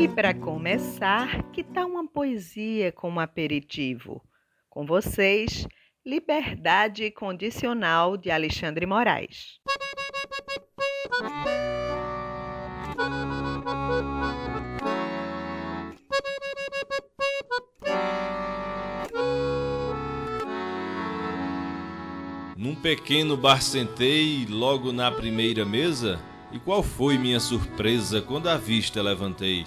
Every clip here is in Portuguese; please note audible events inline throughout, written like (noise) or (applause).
E para começar, que tal uma poesia como aperitivo? Com vocês, Liberdade Condicional de Alexandre Moraes. Num pequeno bar sentei logo na primeira mesa, e qual foi minha surpresa quando a vista levantei?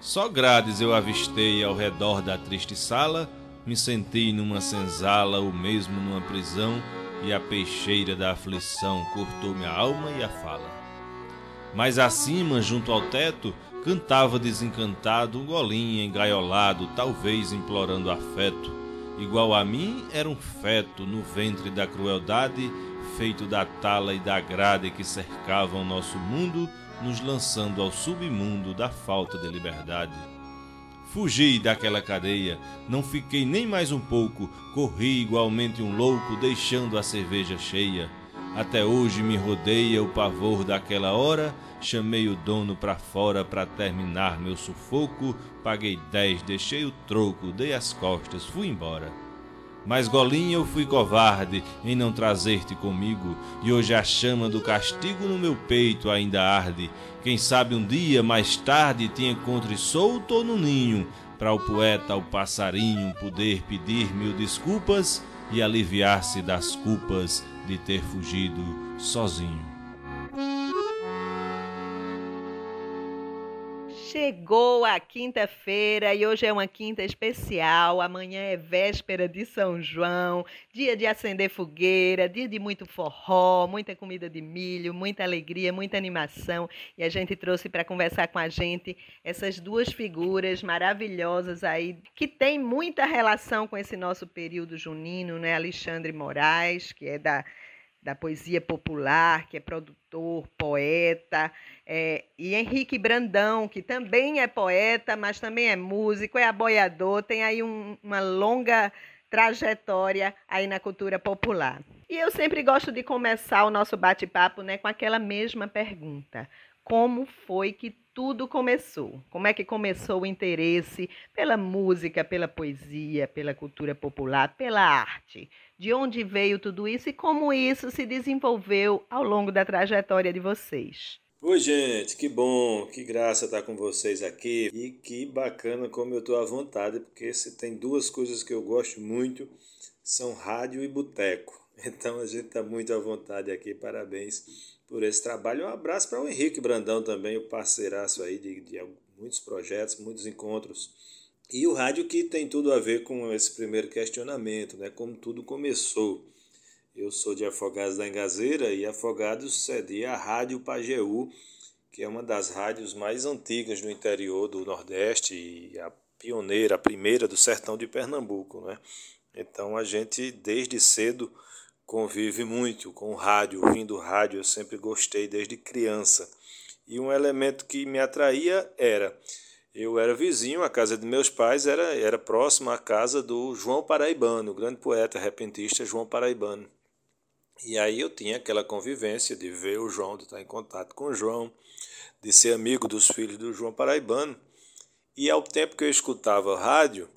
Só grades eu avistei ao redor da triste sala, me sentei numa senzala ou mesmo numa prisão, e a peixeira da aflição cortou minha alma e a fala. Mais acima, junto ao teto, cantava desencantado um golinho engaiolado, talvez implorando afeto. Igual a mim, era um feto no ventre da crueldade, feito da tala e da grade que cercavam nosso mundo, nos lançando ao submundo da falta de liberdade. Fugi daquela cadeia, não fiquei nem mais um pouco, corri igualmente um louco, deixando a cerveja cheia. Até hoje me rodeia o pavor daquela hora, chamei o dono pra fora pra terminar meu sufoco, paguei dez, deixei o troco, dei as costas, fui embora. Mas Golinha eu fui covarde em não trazer-te comigo, e hoje a chama do castigo no meu peito ainda arde. Quem sabe um dia, mais tarde, te encontre solto ou no ninho, para o poeta, ao passarinho, poder pedir mil desculpas e aliviar-se das culpas de ter fugido sozinho. Chegou a quinta-feira e hoje é uma quinta especial. Amanhã é véspera de São João, dia de acender fogueira, dia de muito forró, muita comida de milho, muita alegria, muita animação. E a gente trouxe para conversar com a gente essas duas figuras maravilhosas aí que tem muita relação com esse nosso período junino, né? Alexandre Moraes, que é da da poesia popular, que é produtor, poeta, é, e Henrique Brandão, que também é poeta, mas também é músico, é aboiador, tem aí um, uma longa trajetória aí na cultura popular. E eu sempre gosto de começar o nosso bate-papo né, com aquela mesma pergunta: como foi que tudo começou? Como é que começou o interesse pela música, pela poesia, pela cultura popular, pela arte? De onde veio tudo isso e como isso se desenvolveu ao longo da trajetória de vocês? Oi, gente, que bom, que graça estar com vocês aqui e que bacana como eu estou à vontade, porque se tem duas coisas que eu gosto muito, são rádio e boteco. (laughs) Então a gente está muito à vontade aqui, parabéns por esse trabalho. Um abraço para o Henrique Brandão também, o parceiraço aí de, de muitos projetos, muitos encontros. E o rádio que tem tudo a ver com esse primeiro questionamento, né? Como tudo começou. Eu sou de Afogados da Engazeira e Afogados cedia a Rádio Pajeú, que é uma das rádios mais antigas do interior do Nordeste e a pioneira, a primeira do sertão de Pernambuco, né? Então a gente desde cedo convive muito com o rádio, ouvindo rádio, eu sempre gostei desde criança. E um elemento que me atraía era eu era vizinho, a casa de meus pais era, era próxima à casa do João Paraibano, o grande poeta repentista João Paraibano. E aí eu tinha aquela convivência de ver o João, de estar em contato com o João, de ser amigo dos filhos do João Paraibano. E ao tempo que eu escutava rádio,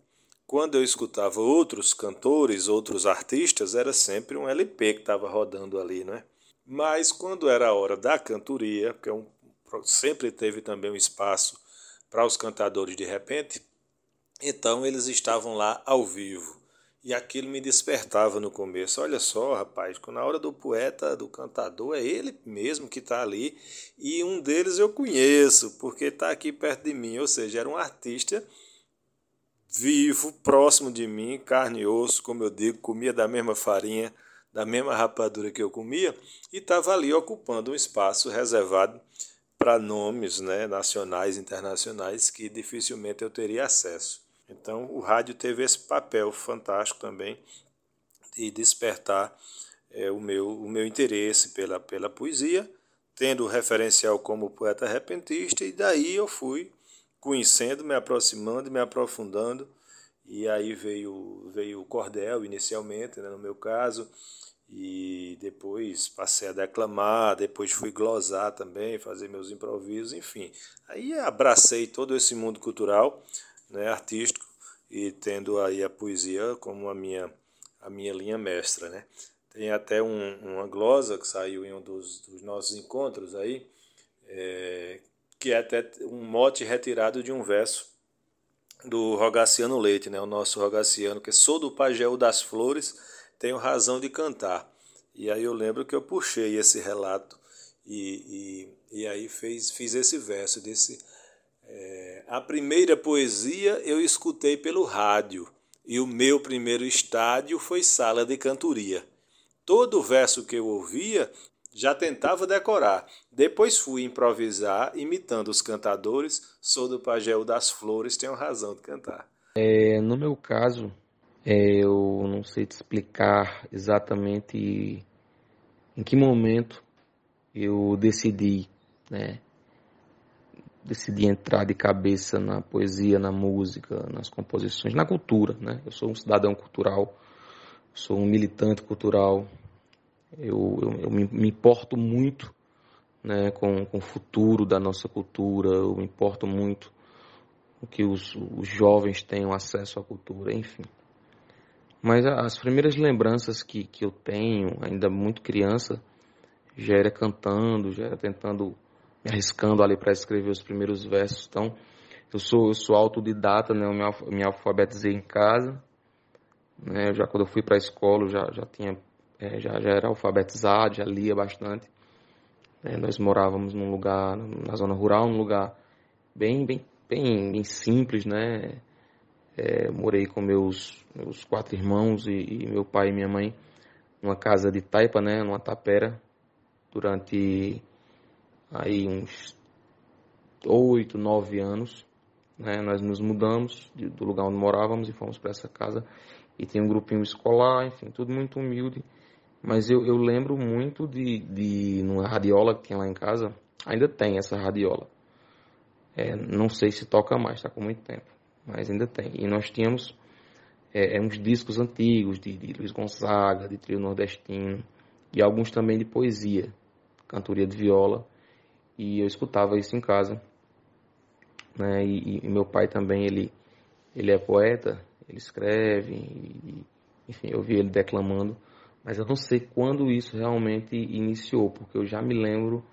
quando eu escutava outros cantores, outros artistas, era sempre um LP que estava rodando ali, não é? Mas quando era a hora da cantoria, que é um, sempre teve também um espaço para os cantadores de repente, então eles estavam lá ao vivo. E aquilo me despertava no começo. Olha só, rapaz, na hora do poeta, do cantador, é ele mesmo que está ali. E um deles eu conheço, porque está aqui perto de mim. Ou seja, era um artista vivo, próximo de mim, carne e osso, como eu digo, comia da mesma farinha, da mesma rapadura que eu comia, e estava ali ocupando um espaço reservado para nomes né, nacionais internacionais que dificilmente eu teria acesso. Então o rádio teve esse papel fantástico também de despertar é, o, meu, o meu interesse pela, pela poesia, tendo o referencial como poeta repentista, e daí eu fui conhecendo, me aproximando, me aprofundando, e aí veio, veio o cordel inicialmente, né, no meu caso, e depois passei a declamar, depois fui glosar também, fazer meus improvisos, enfim. Aí abracei todo esse mundo cultural, né, artístico, e tendo aí a poesia como a minha, a minha linha mestra, né. Tem até um, uma glosa que saiu em um dos, dos nossos encontros aí, é, que é até um mote retirado de um verso do Rogaciano Leite, né, o nosso Rogaciano, que é sou do Pagéu das Flores, tenho razão de cantar. E aí eu lembro que eu puxei esse relato e, e, e aí fez, fiz esse verso desse é, a primeira poesia eu escutei pelo rádio e o meu primeiro estádio foi sala de cantoria. Todo verso que eu ouvia já tentava decorar. Depois fui improvisar, imitando os cantadores. Sou do Pagéu das Flores, tenho razão de cantar. É, no meu caso, é, eu não sei te explicar exatamente em que momento eu decidi, né? Decidi entrar de cabeça na poesia, na música, nas composições, na cultura, né? Eu sou um cidadão cultural, sou um militante cultural, eu, eu, eu me, me, importo muito né, com, com o futuro da nossa cultura, eu me importo muito com que os, os jovens tenham acesso à cultura, enfim. Mas as primeiras lembranças que, que eu tenho, ainda muito criança, já era cantando, já era tentando, me arriscando ali para escrever os primeiros versos. Então, eu sou, eu sou autodidata, né? eu me, me alfabetizei em casa. Né? Já quando eu fui para a escola, já, já tinha, é, já, já era alfabetizado, já lia bastante. É, nós morávamos num lugar, na zona rural, num lugar bem, bem, bem, bem simples, né? É, morei com meus, meus quatro irmãos e, e, meu pai e minha mãe numa casa de taipa, né, numa tapera, durante aí uns oito, nove anos. Né, nós nos mudamos do lugar onde morávamos e fomos para essa casa e tem um grupinho escolar, enfim, tudo muito humilde. Mas eu, eu lembro muito de, de numa radiola que tinha lá em casa, ainda tem essa radiola. É, não sei se toca mais, está com muito tempo mas ainda tem. E nós tínhamos é, é, uns discos antigos de, de Luiz Gonzaga, de trio nordestino, e alguns também de poesia, cantoria de viola, e eu escutava isso em casa. Né? E, e meu pai também, ele, ele é poeta, ele escreve, e, enfim, eu vi ele declamando, mas eu não sei quando isso realmente iniciou, porque eu já me lembro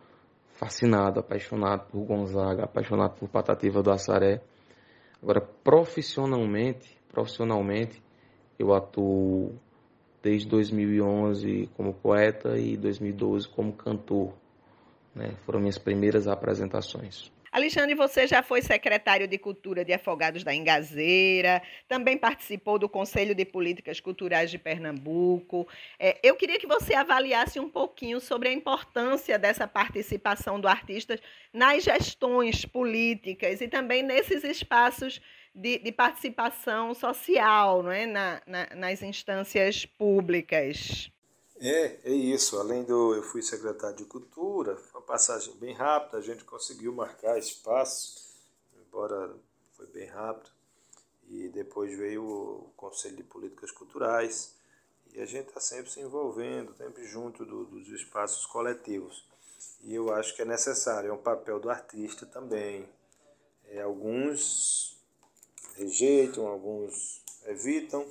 fascinado, apaixonado por Gonzaga, apaixonado por Patativa do Assaré, Agora, profissionalmente, profissionalmente, eu atuo desde 2011 como poeta e 2012 como cantor. Né? Foram minhas primeiras apresentações. Alexandre, você já foi secretário de Cultura de Afogados da Engazeira, também participou do Conselho de Políticas Culturais de Pernambuco. É, eu queria que você avaliasse um pouquinho sobre a importância dessa participação do artista nas gestões políticas e também nesses espaços de, de participação social, não é? Na, na, nas instâncias públicas. É, é isso. Além do. Eu fui secretário de Cultura, foi uma passagem bem rápida, a gente conseguiu marcar espaço, embora foi bem rápido. E depois veio o Conselho de Políticas Culturais, e a gente está sempre se envolvendo, sempre junto do, dos espaços coletivos. E eu acho que é necessário, é um papel do artista também. É, alguns rejeitam, alguns evitam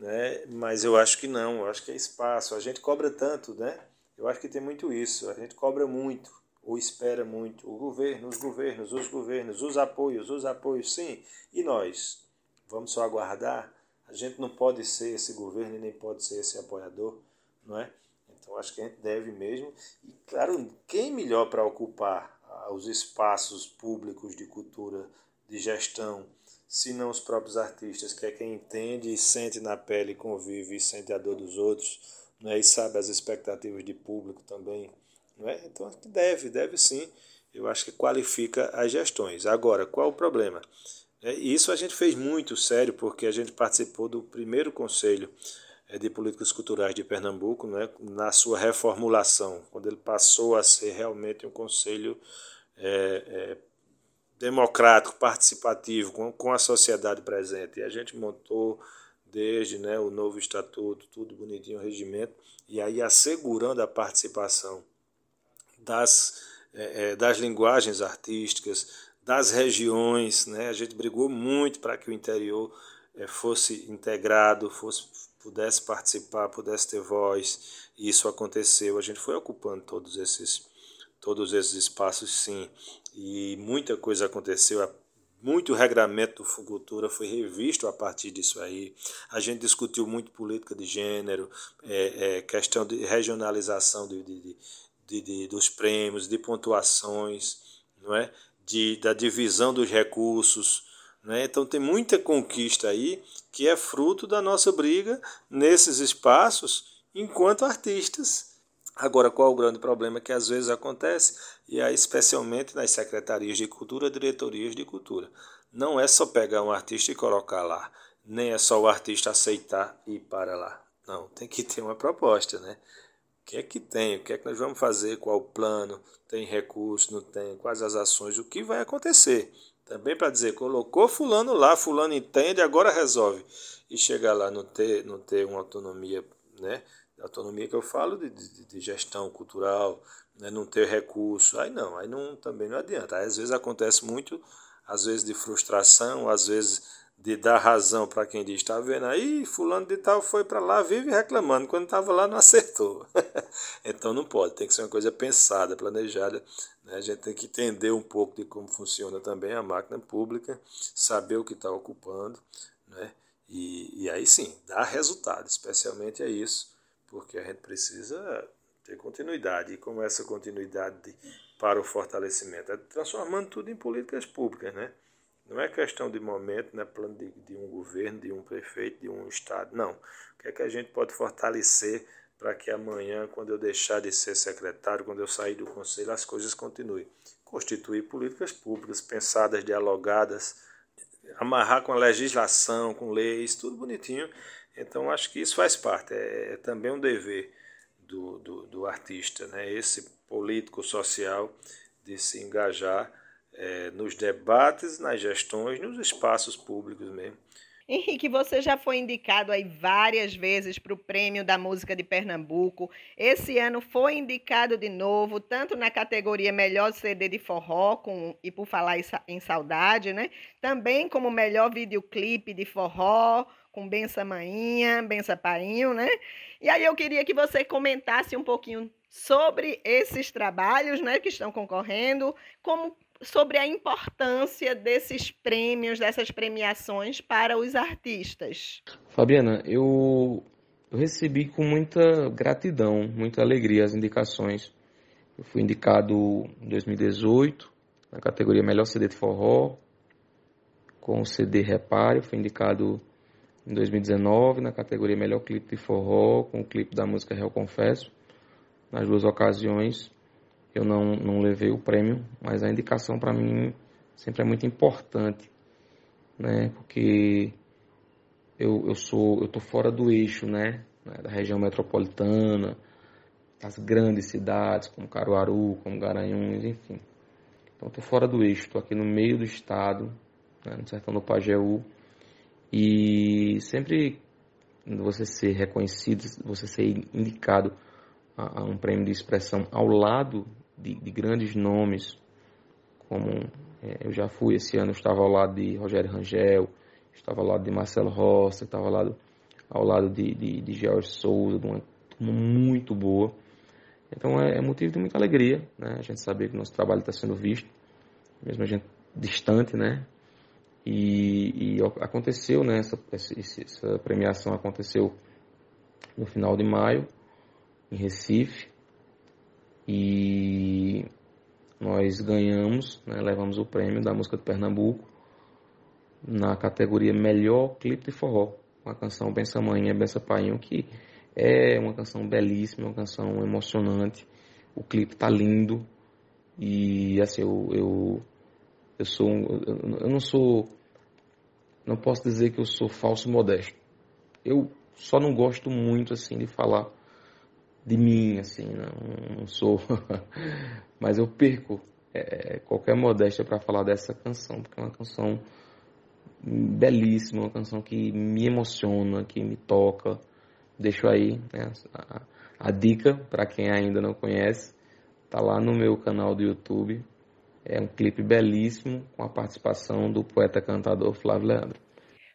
né? Mas eu acho que não, eu acho que é espaço. A gente cobra tanto, né? Eu acho que tem muito isso. A gente cobra muito ou espera muito. O governo, os governos, os governos, os apoios, os apoios, sim. E nós? Vamos só aguardar? A gente não pode ser esse governo e nem pode ser esse apoiador, não é? Então acho que a gente deve mesmo. E claro, quem melhor para ocupar ah, os espaços públicos de cultura, de gestão, se não os próprios artistas, que é quem entende e sente na pele, convive e sente a dor dos outros, né, e sabe as expectativas de público também. Não é? Então, deve, deve sim. Eu acho que qualifica as gestões. Agora, qual o problema? É, isso a gente fez muito sério, porque a gente participou do primeiro conselho é, de políticas culturais de Pernambuco, né, na sua reformulação, quando ele passou a ser realmente um conselho é, é, democrático, participativo, com, com a sociedade presente. E a gente montou desde né, o novo estatuto, tudo bonitinho, o regimento, e aí assegurando a participação das, é, é, das linguagens artísticas, das regiões. Né? A gente brigou muito para que o interior é, fosse integrado, fosse, pudesse participar, pudesse ter voz, e isso aconteceu. A gente foi ocupando todos esses, todos esses espaços, sim, e muita coisa aconteceu muito regramento do Fucultura foi revisto a partir disso aí. A gente discutiu muito política de gênero, é, é, questão de regionalização de, de, de, de, dos prêmios, de pontuações, não é? de, da divisão dos recursos. Né? Então tem muita conquista aí que é fruto da nossa briga nesses espaços enquanto artistas. Agora, qual o grande problema que às vezes acontece? E aí, especialmente nas secretarias de cultura, diretorias de cultura. Não é só pegar um artista e colocar lá, nem é só o artista aceitar e ir para lá. Não, tem que ter uma proposta, né? O que é que tem? O que é que nós vamos fazer? Qual o plano? Tem recurso? Não tem? Quais as ações? O que vai acontecer? Também para dizer, colocou fulano lá, fulano entende, agora resolve. E chegar lá não ter, não ter uma autonomia, né? Autonomia que eu falo de, de, de gestão cultural, né? não ter recurso, aí não, aí não, também não adianta. Aí, às vezes acontece muito, às vezes de frustração, às vezes de dar razão para quem diz, está vendo aí, fulano de tal foi para lá, vive reclamando, quando estava lá não acertou. (laughs) então não pode, tem que ser uma coisa pensada, planejada. Né? A gente tem que entender um pouco de como funciona também a máquina pública, saber o que está ocupando, né? e, e aí sim, dar resultado, especialmente é isso porque a gente precisa ter continuidade. E como essa continuidade para o fortalecimento é transformando tudo em políticas públicas, né? Não é questão de momento, não é plano de, de um governo, de um prefeito, de um estado, não. O que é que a gente pode fortalecer para que amanhã, quando eu deixar de ser secretário, quando eu sair do conselho, as coisas continuem? Constituir políticas públicas pensadas, dialogadas, amarrar com a legislação, com leis, tudo bonitinho então, acho que isso faz parte, é, é também um dever do, do, do, artista, né? esse político social, de se engajar é, nos debates, nas gestões, nos espaços públicos mesmo. Henrique, você já foi indicado aí várias vezes para o Prêmio da Música de Pernambuco. Esse ano foi indicado de novo, tanto na categoria Melhor CD de Forró, com, e por falar em saudade, né? Também como melhor videoclipe de forró, com Bença Mainha, Bença Painho, né? E aí eu queria que você comentasse um pouquinho sobre esses trabalhos, né, que estão concorrendo, como sobre a importância desses prêmios, dessas premiações para os artistas. Fabiana, eu, eu recebi com muita gratidão, muita alegria as indicações. Eu fui indicado em 2018 na categoria Melhor CD de Forró, com o CD Repare, fui indicado em 2019 na categoria Melhor Clipe de Forró, com o clipe da música Real Confesso. Nas duas ocasiões eu não, não levei o prêmio, mas a indicação para mim sempre é muito importante, né? Porque eu, eu sou eu tô fora do eixo, né? Da região metropolitana, das grandes cidades como Caruaru, como Garanhuns, enfim. Então estou fora do eixo, estou aqui no meio do estado, né? no sertão do Pajeú e sempre você ser reconhecido, você ser indicado a, a um prêmio de expressão ao lado de, de grandes nomes, como é, eu já fui esse ano, estava ao lado de Rogério Rangel, estava ao lado de Marcelo Rossi, estava ao lado, ao lado de, de, de George Souza, de uma turma muito boa. Então é, é, motivo de muita alegria, né? A gente saber que o nosso trabalho está sendo visto, mesmo a gente distante, né? E, e aconteceu, né, essa, essa premiação aconteceu no final de maio, em Recife, e nós ganhamos, né, levamos o prêmio da música de Pernambuco na categoria Melhor Clipe de Forró, uma canção Bença Manhã, Bença Painho, que é uma canção belíssima, uma canção emocionante, o clipe tá lindo, e assim, eu, eu eu sou eu não sou não posso dizer que eu sou falso modesto. Eu só não gosto muito assim de falar de mim, assim, não, não sou. (laughs) Mas eu perco é, qualquer modéstia para falar dessa canção, porque é uma canção belíssima, uma canção que me emociona, que me toca. Deixo aí né, a, a dica para quem ainda não conhece, tá lá no meu canal do YouTube. É um clipe belíssimo com a participação do poeta cantador Flávio Leandro.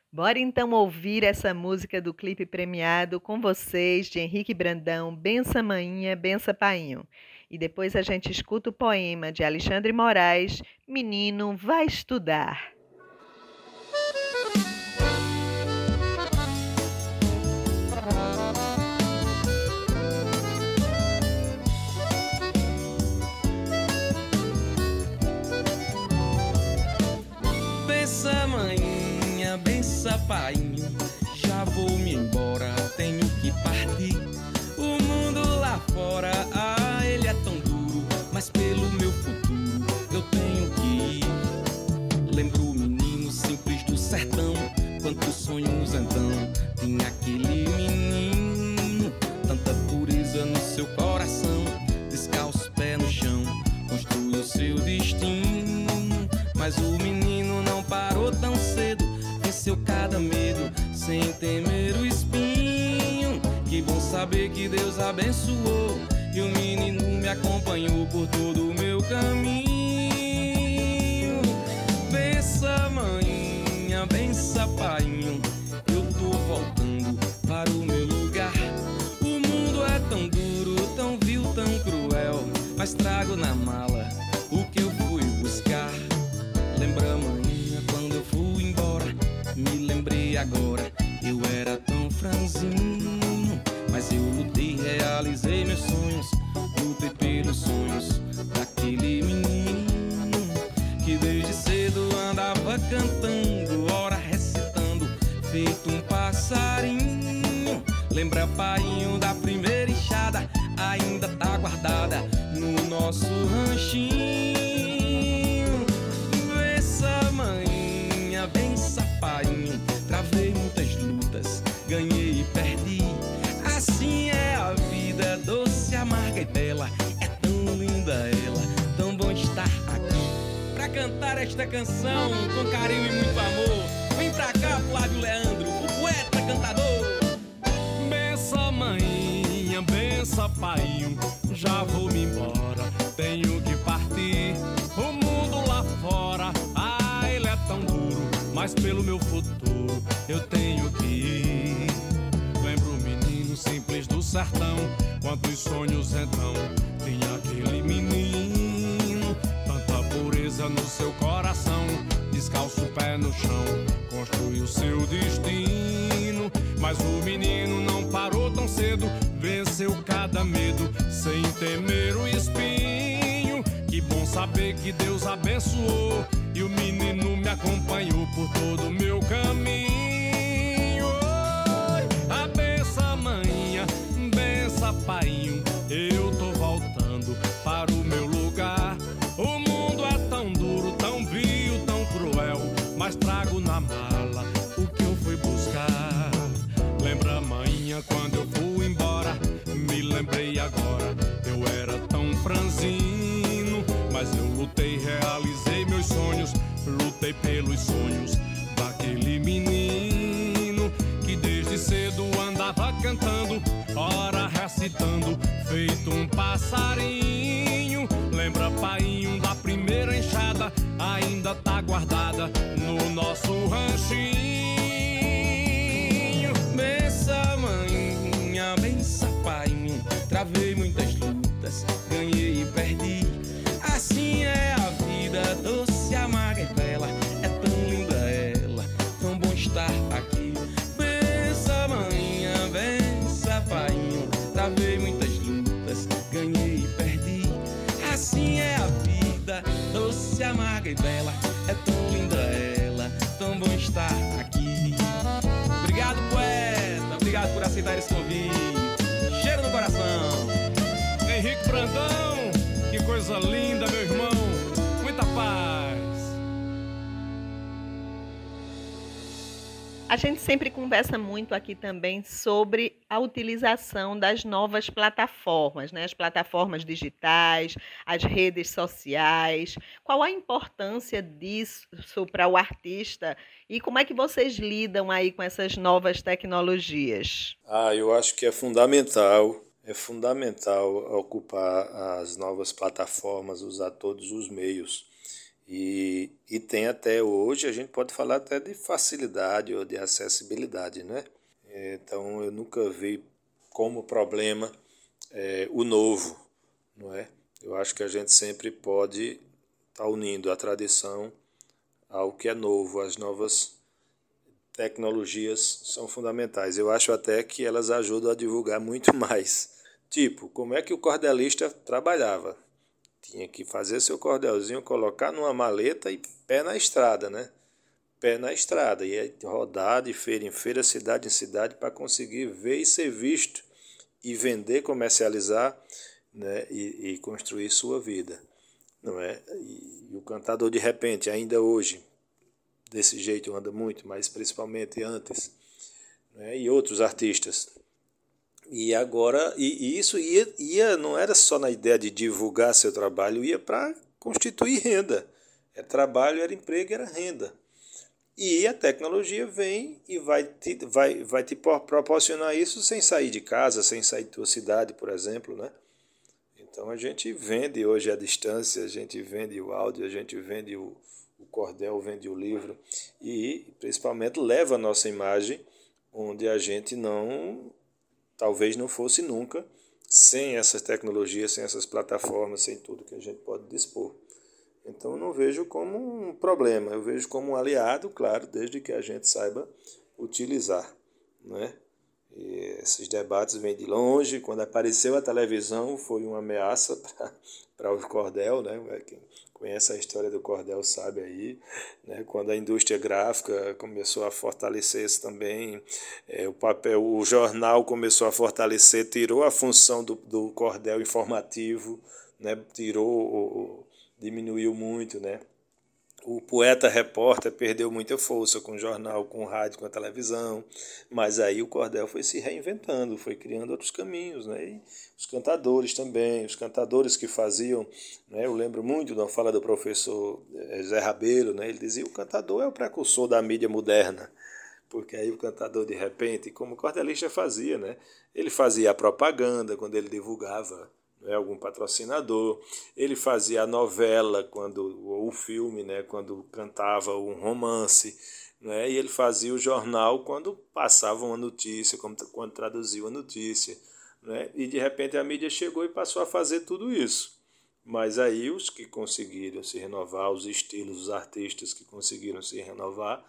Bora então ouvir essa música do clipe premiado com vocês, de Henrique Brandão, Bença Maninha, Bença Painho. E depois a gente escuta o poema de Alexandre Moraes, Menino vai estudar. Painho, já vou me embora, tenho que partir. O mundo lá fora, ah, ele é tão duro, mas pelo meu futuro eu tenho que ir. Lembro o menino simples do sertão, quantos sonhos então tinha aquele menino, tanta pureza no seu coração, descalço pé no chão, construiu seu destino, mas o menino sem temer o espinho. Que bom saber que Deus abençoou e o menino me acompanhou por todo o meu caminho. Bença, manhinha, bença, painho. Eu tô voltando para o meu lugar. O mundo é tão duro, tão vil, tão cruel. Mas trago na mala o que eu fui buscar. Lembra, manhã, quando eu fui embora? Me lembrei agora, eu era tão franzino. Mas eu lutei, realizei meus sonhos. Lutei pelos sonhos daquele menino que desde cedo andava cantando, ora recitando, feito um passarinho. Lembra, painho, da primeira enxada, ainda tá guardada no nosso ranchinho. Essa manhinha, bença, painho, cantar esta canção com carinho e muito amor, vem pra cá, Flávio Leandro, o poeta cantador. Bença, maninha, bença, painho, já vou me embora, tenho que partir. O mundo lá fora, ah, ele é tão duro, mas pelo meu futuro eu tenho que ir. Lembro o menino simples do sertão, quantos sonhos então tinha aquele menino. No seu coração, descalço o pé no chão, construiu seu destino. Mas o menino não parou tão cedo, venceu cada medo, sem temer o espinho. Que bom saber que Deus abençoou e o menino me acompanhou por todo o meu caminho. Oi, a benção, manhã, benção, painho. Eu tô voltando para o meu lugar. Lutei pelos sonhos daquele menino que desde cedo andava cantando, ora recitando, feito um passarinho. Lembra, painho, da primeira enxada, ainda tá guardada no nosso ranchinho. Bença, manhinha, bença, painho. Travei muitas lutas, ganhei e perdi. Assim é a vida, doce, bela. É tão linda ela, tão bom estar aqui. Obrigado, poeta. Obrigado por aceitar esse convite. Cheiro no coração. Henrique Brandão, que coisa linda, meu irmão. A gente sempre conversa muito aqui também sobre a utilização das novas plataformas, né? as plataformas digitais, as redes sociais. Qual a importância disso para o artista e como é que vocês lidam aí com essas novas tecnologias? Ah, eu acho que é fundamental, é fundamental ocupar as novas plataformas, usar todos os meios. E, e tem até hoje, a gente pode falar até de facilidade ou de acessibilidade, né? Então eu nunca vi como problema é, o novo, não é? Eu acho que a gente sempre pode estar tá unindo a tradição ao que é novo, as novas tecnologias são fundamentais. Eu acho até que elas ajudam a divulgar muito (laughs) mais. Tipo, como é que o cordelista trabalhava? Tinha que fazer seu cordelzinho, colocar numa maleta e pé na estrada, né? Pé na estrada. E rodar de feira em feira, cidade em cidade, para conseguir ver e ser visto e vender, comercializar né? e, e construir sua vida. Não é? E, e o cantador, de repente, ainda hoje, desse jeito anda muito, mas principalmente antes, né? e outros artistas. E agora, e, e isso ia, ia, não era só na ideia de divulgar seu trabalho, ia para constituir renda. É trabalho, era emprego, era renda. E a tecnologia vem e vai te, vai, vai te proporcionar isso sem sair de casa, sem sair da tua cidade, por exemplo, né? Então a gente vende hoje à distância, a gente vende o áudio, a gente vende o, o cordel, vende o livro e principalmente leva a nossa imagem onde a gente não, talvez não fosse nunca, sem essas tecnologias, sem essas plataformas, sem tudo que a gente pode dispor. Então eu não vejo como um problema, eu vejo como um aliado, claro, desde que a gente saiba utilizar. Né? E esses debates vêm de longe. Quando apareceu a televisão, foi uma ameaça (laughs) para o cordel. Né? Quem conhece a história do cordel sabe aí. Né? Quando a indústria gráfica começou a fortalecer-se também, é, o papel, o jornal começou a fortalecer, tirou a função do, do cordel informativo, né? tirou, diminuiu muito, né? O poeta repórter perdeu muita força com o jornal, com o rádio, com a televisão, mas aí o cordel foi se reinventando, foi criando outros caminhos, né? E os cantadores também, os cantadores que faziam, né? Eu lembro muito da fala do professor eh, Zé Rabelo, né? Ele dizia: "O cantador é o precursor da mídia moderna" porque aí o cantador de repente, como o cordelista fazia, né? Ele fazia a propaganda quando ele divulgava né, algum patrocinador. Ele fazia a novela quando ou o filme, né, quando cantava um romance, né, e ele fazia o jornal quando passava uma notícia, quando traduzia uma notícia, né, e de repente a mídia chegou e passou a fazer tudo isso. Mas aí os que conseguiram se renovar, os estilos, os artistas que conseguiram se renovar,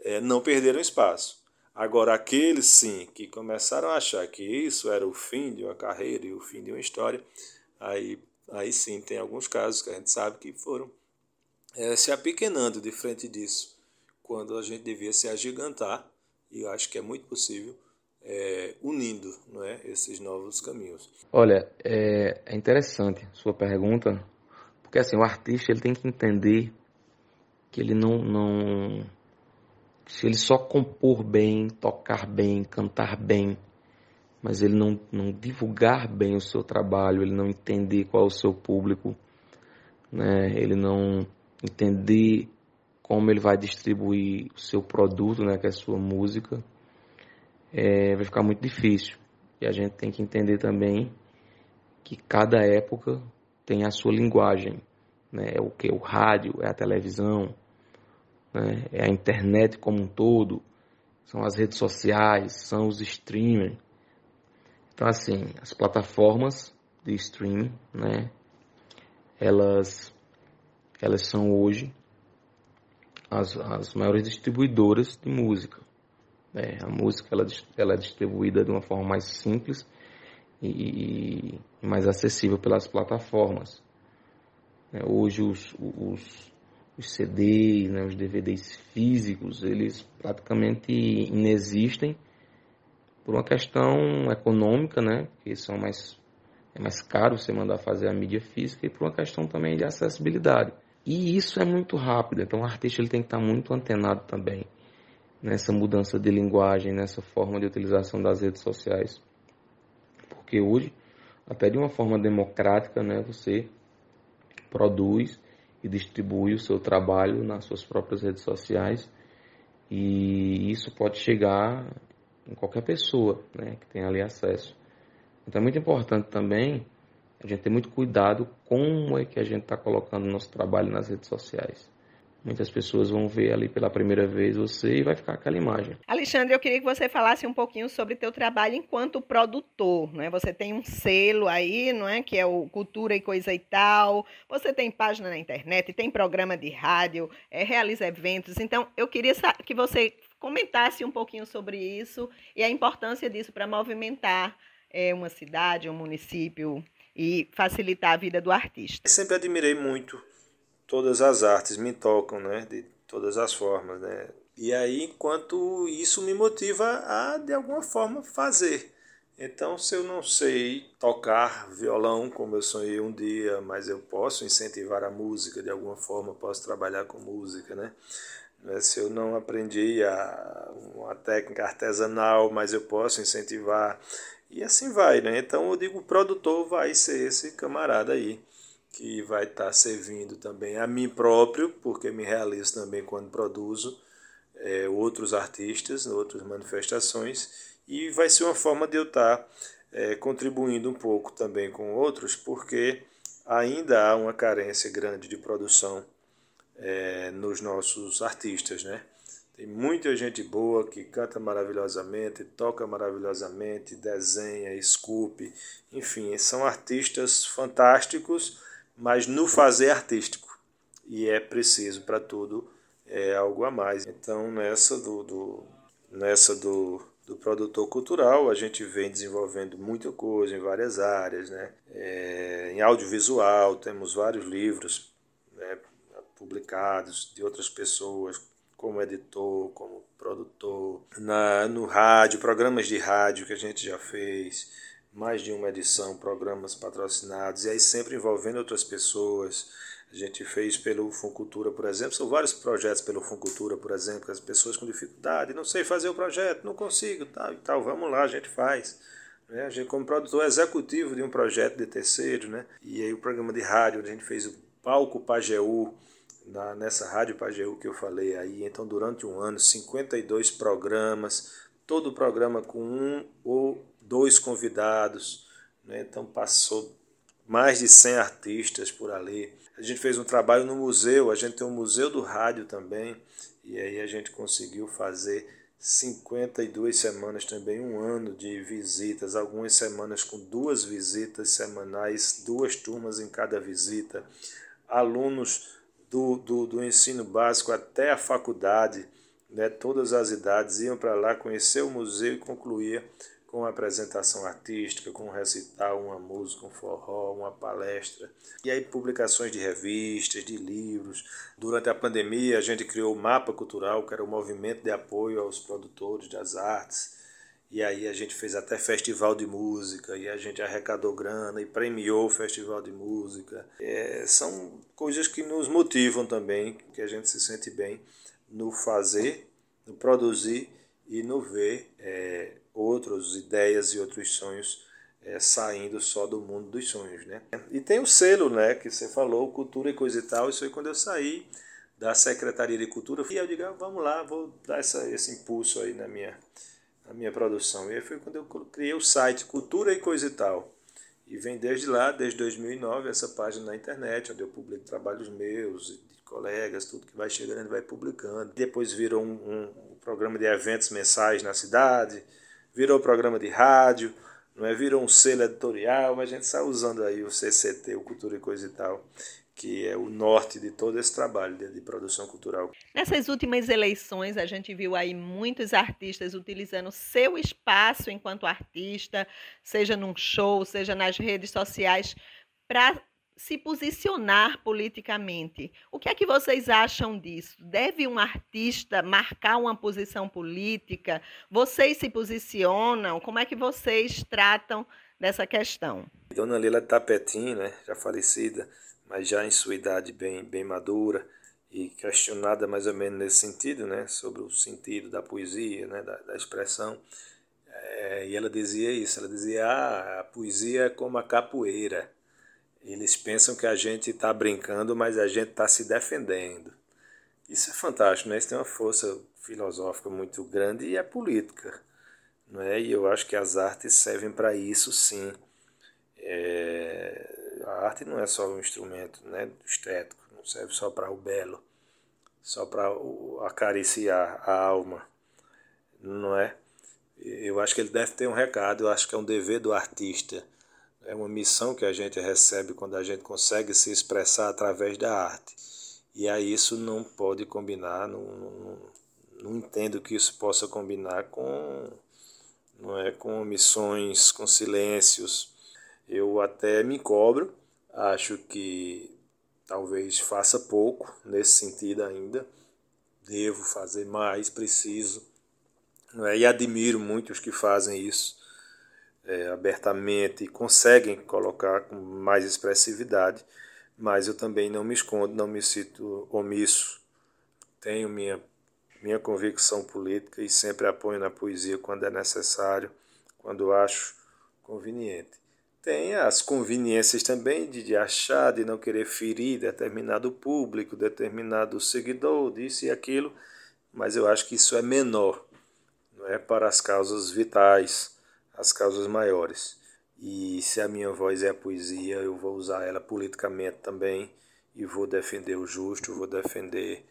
é, não perderam espaço. Agora, aqueles sim que começaram a achar que isso era o fim de uma carreira e o fim de uma história, aí, aí sim tem alguns casos que a gente sabe que foram é, se apequenando de frente disso, quando a gente devia se agigantar, e eu acho que é muito possível, é, unindo não é, esses novos caminhos. Olha, é, é interessante sua pergunta, porque assim, o artista ele tem que entender que ele não, não se ele só compor bem, tocar bem, cantar bem, mas ele não, não divulgar bem o seu trabalho, ele não entender qual é o seu público, né? ele não entender como ele vai distribuir o seu produto, né, que é a sua música, é, vai ficar muito difícil. E a gente tem que entender também que cada época tem a sua linguagem, né? É o que o rádio, é a televisão, né? é a internet como um todo, são as redes sociais, são os streamers. Então, assim, as plataformas de streaming, né? Elas, elas são hoje as, as maiores distribuidoras de música. Né? A música ela, ela é distribuída de uma forma mais simples e, mais acessível pelas plataformas. Né? Hoje os, os os CDs, né, os DVDs físicos, eles praticamente inexistem por uma questão econômica, né, que são mais é mais caro você mandar fazer a mídia física e por uma questão também de acessibilidade. E isso é muito rápido, então o artista ele tem que estar muito antenado também. nessa mudança de linguagem, nessa forma de utilização das redes sociais. Porque hoje, até de uma forma democrática, né, você produz e distribui o seu trabalho nas suas próprias redes sociais e isso pode chegar em qualquer pessoa né, que tenha ali acesso. Então é muito importante também a gente ter muito cuidado como é que a gente está colocando o nosso trabalho nas redes sociais. Muitas pessoas vão ver ali pela primeira vez você e vai ficar aquela imagem. Alexandre, eu queria que você falasse um pouquinho sobre teu trabalho enquanto produtor, né? Você tem um selo aí, não é, que é o Cultura e Coisa e Tal. Você tem página na internet, tem programa de rádio, é, realiza eventos. Então, eu queria que você comentasse um pouquinho sobre isso e a importância disso para movimentar é, uma cidade, um município e facilitar a vida do artista. Sempre admirei muito todas as artes me tocam, né? De todas as formas, né? E aí, enquanto isso me motiva a, de alguma forma, fazer. Então, se eu não sei tocar violão como eu sonhei um dia, mas eu posso incentivar a música de alguma forma, posso trabalhar com música, né? né se eu não aprendi a, uma técnica artesanal, mas eu posso incentivar. E assim vai, né? Então, eu digo, o produtor vai ser esse camarada aí que vai estar tá servindo também a mim próprio, porque me realizo também quando produzo é, outros artistas, outras manifestações, e vai ser uma forma de eu estar tá, é, contribuindo um pouco também com outros, porque ainda há uma carência grande de produção é, nos nossos artistas, né? Tem muita gente boa que canta maravilhosamente, toca maravilhosamente, desenha, esculpe, enfim, são artistas fantásticos mas no fazer artístico. E é preciso para tudo é algo a mais. Então, nessa do, do nessa do, do produtor cultural, a gente vem desenvolvendo muita coisa em várias áreas. Né? É, em audiovisual, temos vários livros né, publicados de outras pessoas, como editor, como produtor. Na, no rádio, programas de rádio que a gente já fez mais de uma edição, programas patrocinados, e aí sempre envolvendo outras pessoas. A gente fez pelo Funcultura, por exemplo, são vários projetos pelo Funcultura, por exemplo, as pessoas com dificuldade, não sei fazer o projeto, não consigo, tal e tal, vamos lá, a gente faz. Né? A gente, como produtor executivo de um projeto de terceiro, né? e aí o programa de rádio, a gente fez o Palco Pajeú, na, nessa Rádio Pajeú que eu falei aí, então durante um ano, 52 programas, todo programa com um ou dois convidados, né? então passou mais de 100 artistas por ali. A gente fez um trabalho no museu, a gente tem um museu do rádio também, e aí a gente conseguiu fazer 52 semanas também, um ano de visitas, algumas semanas com duas visitas semanais, duas turmas em cada visita, alunos do, do, do ensino básico até a faculdade, né, todas as idades iam para lá conhecer o museu e concluir com apresentação artística, com um recital, uma música, um forró, uma palestra. E aí publicações de revistas, de livros. Durante a pandemia a gente criou o Mapa Cultural, que era o movimento de apoio aos produtores das artes. E aí a gente fez até festival de música, e a gente arrecadou grana e premiou o festival de música. É, são coisas que nos motivam também, que a gente se sente bem no fazer, no produzir e no ver é, outras ideias e outros sonhos é, saindo só do mundo dos sonhos, né? E tem o selo, né, que você falou, cultura e coisa e tal. Isso aí quando eu saí da Secretaria de Cultura, e eu digo, ah, vamos lá, vou dar essa, esse impulso aí na minha, na minha produção. E aí foi quando eu criei o site Cultura e Coisa e Tal. E vem desde lá, desde 2009, essa página na internet, onde eu publico trabalhos meus, de colegas, tudo que vai chegando, vai publicando. Depois virou um, um, um programa de eventos mensais na cidade, virou programa de rádio, não é? virou um selo editorial, mas a gente está usando aí o CCT, o Cultura e Coisa e Tal, que é o norte de todo esse trabalho de, de, produção cultural. Nessas últimas eleições, a gente viu aí muitos artistas utilizando seu espaço enquanto artista, seja num show, seja nas redes sociais, para se posicionar politicamente. O que é que vocês acham disso? Deve um artista marcar uma posição política? Vocês se posicionam? Como é que vocês tratam dessa questão? Dona Lila Tapetim, né, já falecida, mas já em sua idade bem, bem madura, e questionada mais ou menos nesse sentido, né, sobre o sentido da poesia, né, da, da expressão. É, e ela dizia isso, ela dizia, ah, a poesia é como a capoeira. Eles pensam que a gente está brincando, mas a gente está se defendendo. Isso é fantástico, né? Isso tem uma força filosófica muito grande e é política. Não é? E eu acho que as artes servem para isso, sim. É... A arte não é só um instrumento né, estético, não serve só para o belo, só para acariciar a alma, não é? Eu acho que ele deve ter um recado, eu acho que é um dever do artista, é uma missão que a gente recebe quando a gente consegue se expressar através da arte. E aí isso não pode combinar, não, não, não entendo que isso possa combinar com não é com missões, com silêncios. Eu até me cobro, acho que talvez faça pouco nesse sentido ainda. Devo fazer mais, preciso. É? E admiro muito os que fazem isso é, abertamente conseguem colocar com mais expressividade, mas eu também não me escondo, não me sinto omisso. Tenho minha minha convicção política e sempre apoio na poesia quando é necessário, quando acho conveniente. Tem as conveniências também de, de achar, de não querer ferir determinado público, determinado seguidor, disso e aquilo, mas eu acho que isso é menor, não é para as causas vitais, as causas maiores. E se a minha voz é a poesia, eu vou usar ela politicamente também e vou defender o justo, vou defender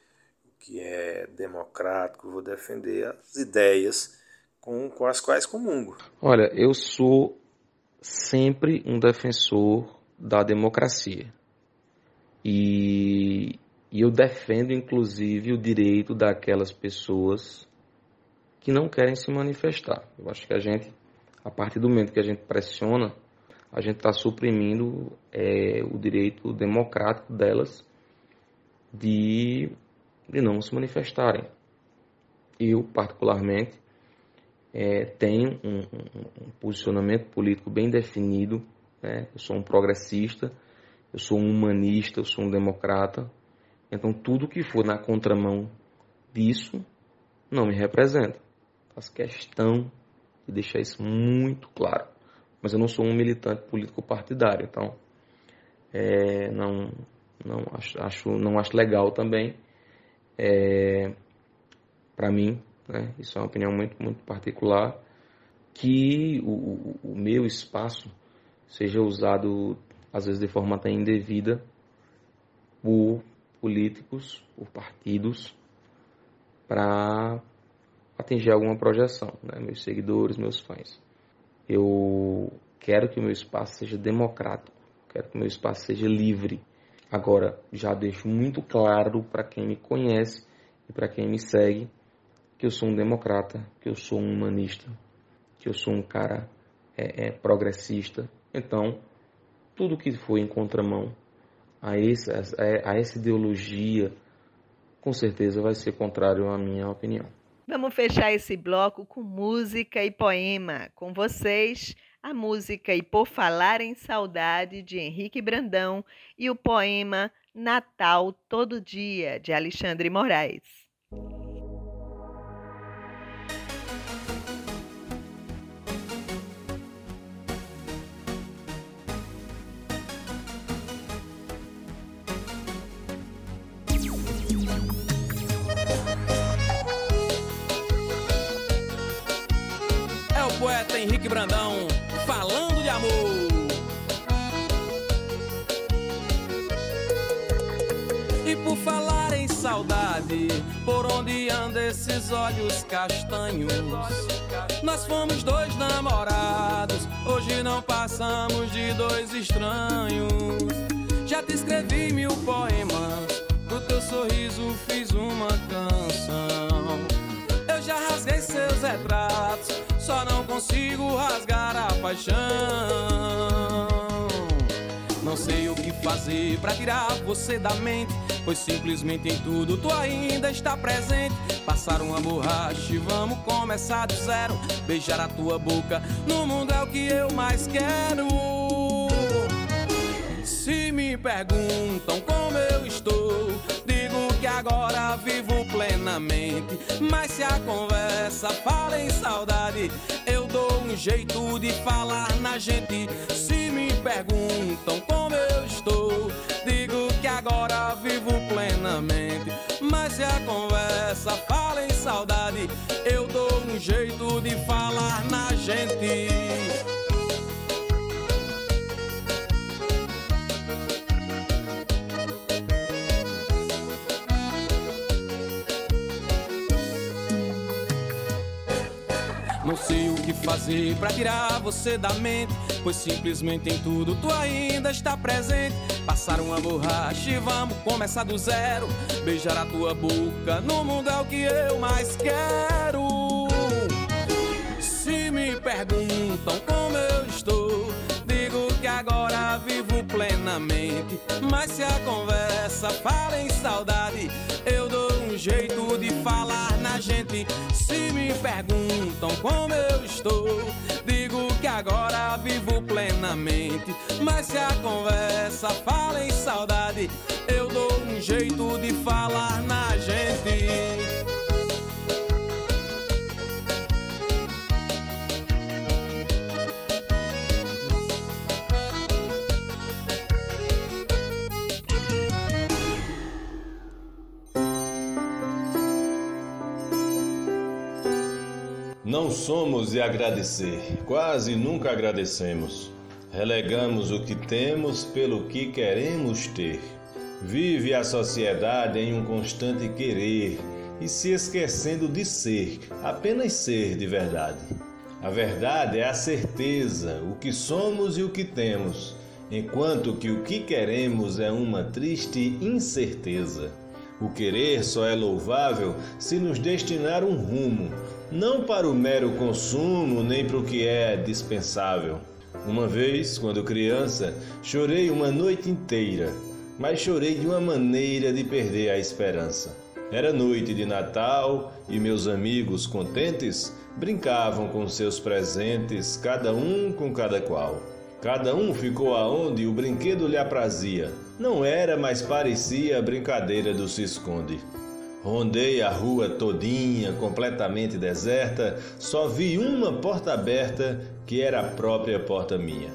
que é democrático, vou defender as ideias com, com as quais comungo. Olha, eu sou sempre um defensor da democracia. E, e eu defendo, inclusive, o direito daquelas pessoas que não querem se manifestar. Eu acho que a gente, a partir do momento que a gente pressiona, a gente está suprimindo é, o direito democrático delas de de não se manifestarem. Eu, particularmente, é, tenho um, um, posicionamento político bem definido. Né? Eu sou um progressista, eu sou um humanista, eu sou um democrata. Então, tudo que for na contramão disso não me representa. Faço questão de deixar isso muito claro. Mas eu não sou um militante político partidário, então é, não, não, acho, acho, não acho legal também é, para mim, né, isso é uma opinião muito, muito particular, que o, o meu espaço seja usado, às vezes de forma até indevida, por políticos, por partidos, para atingir alguma projeção, né? meus seguidores, meus fãs. Eu quero que o meu espaço seja democrático, quero que o meu espaço seja livre, Agora, já deixo muito claro para quem me conhece e para quem me segue que eu sou um democrata, que eu sou um humanista, que eu sou um cara é, é, progressista. Então, tudo que for em contramão a, esse, a, a essa ideologia, com certeza vai ser contrário à minha opinião. Vamos fechar esse bloco com música e poema. Com vocês, a música E Por Falar em Saudade, de Henrique Brandão, e o poema Natal Todo Dia, de Alexandre Moraes. Henrique Brandão falando de amor. E por falar em saudade, por onde andam esses olhos castanhos? Nós fomos dois namorados, hoje não passamos de dois estranhos. Já te escrevi mil poemas, do teu sorriso fiz uma canção. Eu já rasguei seus retratos só não consigo rasgar a paixão. Não sei o que fazer para tirar você da mente, pois simplesmente em tudo tu ainda está presente. Passar uma borracha e vamos começar do zero. Beijar a tua boca no mundo é o que eu mais quero. Se me perguntam como eu estou, agora vivo plenamente. Mas se a conversa fala em saudade, eu dou um jeito de falar na gente. Se me perguntam como eu estou, digo que agora vivo plenamente. Mas se a conversa fala em saudade, eu dou um jeito de falar na gente. Fazer pra tirar você da mente, pois simplesmente em tudo tu ainda está presente. Passar uma borracha e vamos começar do zero. Beijar a tua boca no mundo é o que eu mais quero. Se me perguntam como eu estou, digo que agora vivo plenamente. Mas se a conversa fala em saudade, eu jeito de falar na gente. Se me perguntam como eu estou, digo que agora vivo plenamente. Mas se a conversa fala em saudade, eu dou um jeito de falar na gente. Não somos de agradecer, quase nunca agradecemos. Relegamos o que temos pelo que queremos ter. Vive a sociedade em um constante querer e se esquecendo de ser, apenas ser de verdade. A verdade é a certeza, o que somos e o que temos, enquanto que o que queremos é uma triste incerteza. O querer só é louvável se nos destinar um rumo, não para o mero consumo nem para o que é dispensável. Uma vez, quando criança, chorei uma noite inteira, mas chorei de uma maneira de perder a esperança. Era noite de Natal e meus amigos contentes brincavam com seus presentes, cada um com cada qual. Cada um ficou aonde o brinquedo lhe aprazia. Não era, mas parecia a brincadeira do se esconde. Rondei a rua todinha, completamente deserta, só vi uma porta aberta, que era a própria porta minha.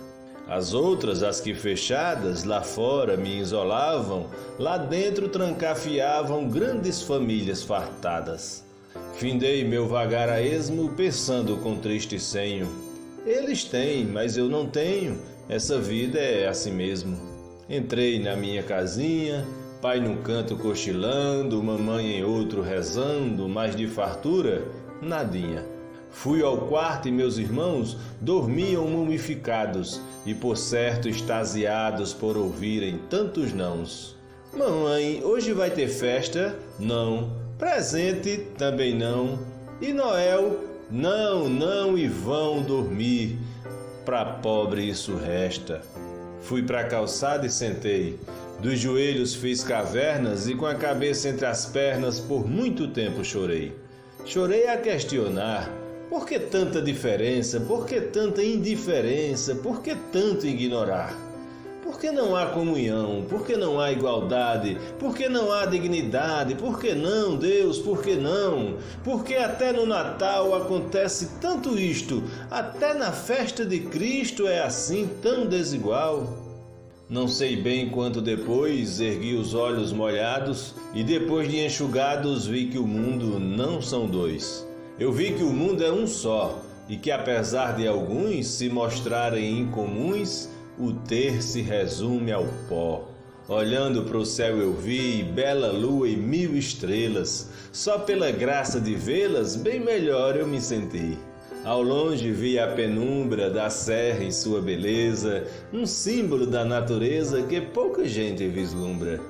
As outras, as que fechadas, lá fora me isolavam, lá dentro trancafiavam grandes famílias fartadas. Findei meu vagar a esmo, pensando com triste senho. Eles têm, mas eu não tenho, essa vida é assim mesmo. Entrei na minha casinha, pai num canto cochilando, mamãe em outro rezando, mas de fartura, nadinha. Fui ao quarto e meus irmãos dormiam mumificados e por certo extasiados por ouvirem tantos nãos. Mamãe, hoje vai ter festa? Não. Presente? Também não. E Noel? Não, não e vão dormir. Pra pobre isso resta. Fui pra calçada e sentei. Dos joelhos fiz cavernas e com a cabeça entre as pernas por muito tempo chorei. Chorei a questionar: por que tanta diferença? Por que tanta indiferença? Por que tanto ignorar? Por que não há comunhão? Por que não há igualdade? Por que não há dignidade? Por que não, Deus? Por que não? Porque até no Natal acontece tanto isto, até na festa de Cristo é assim tão desigual. Não sei bem quanto depois ergui os olhos molhados e depois de enxugados vi que o mundo não são dois. Eu vi que o mundo é um só e que apesar de alguns se mostrarem incomuns, o ter se resume ao pó. Olhando para o céu eu vi bela lua e mil estrelas. Só pela graça de vê-las, bem melhor eu me senti. Ao longe vi a penumbra da serra em sua beleza, um símbolo da natureza que pouca gente vislumbra.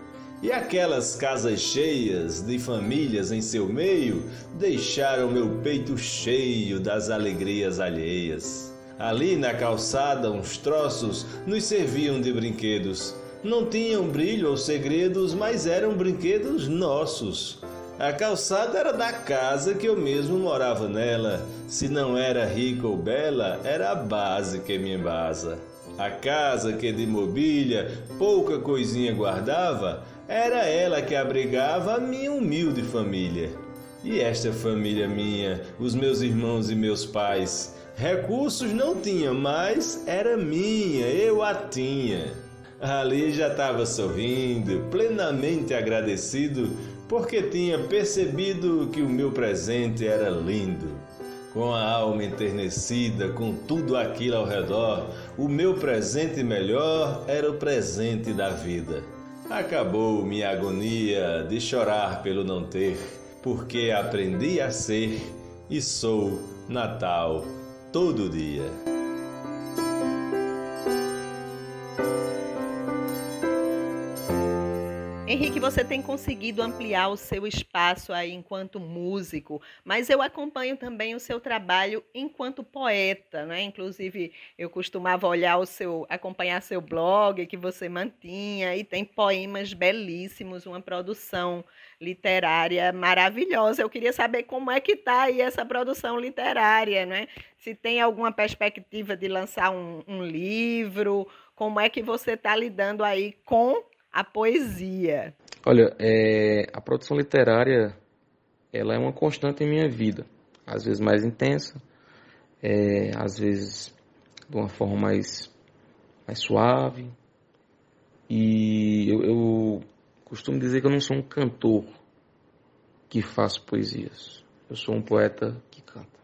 E aquelas casas cheias de famílias em seu meio deixaram meu peito cheio das alegrias alheias. Ali na calçada, uns troços nos serviam de brinquedos. Não tinham brilho ou segredos, mas eram brinquedos nossos. A calçada era da casa que eu mesmo morava nela. Se não era rica ou bela, era a base que me embasa. A casa que de mobília pouca coisinha guardava era ela que abrigava a minha humilde família. E esta família minha, os meus irmãos e meus pais, recursos não tinha, mas era minha, eu a tinha. Ali já estava sorrindo, plenamente agradecido, porque tinha percebido que o meu presente era lindo. Com a alma enternecida, com tudo aquilo ao redor, o meu presente melhor era o presente da vida. Acabou minha agonia de chorar pelo não ter, porque aprendi a ser e sou Natal todo dia. Você tem conseguido ampliar o seu espaço aí enquanto músico, mas eu acompanho também o seu trabalho enquanto poeta, né? Inclusive, eu costumava olhar o seu, acompanhar seu blog que você mantinha e tem poemas belíssimos, uma produção literária maravilhosa. Eu queria saber como é que está aí essa produção literária, né? Se tem alguma perspectiva de lançar um, um livro, como é que você está lidando aí com a poesia? Olha, é, a produção literária ela é uma constante em minha vida. Às vezes mais intensa, é, às vezes de uma forma mais, mais suave. E eu, eu costumo dizer que eu não sou um cantor que faço poesias. Eu sou um poeta que canta.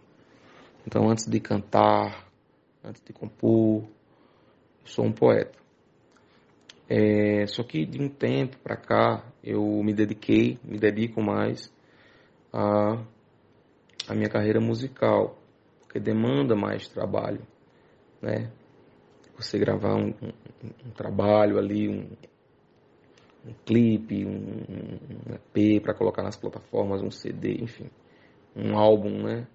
Então, antes de cantar, antes de compor, eu sou um poeta. É, só que de um tempo para cá eu me dediquei, me dedico mais a minha carreira musical, porque demanda mais trabalho, né? Você gravar um, um, um trabalho ali, um, um clipe, um, um EP para colocar nas plataformas, um CD, enfim, um álbum, né?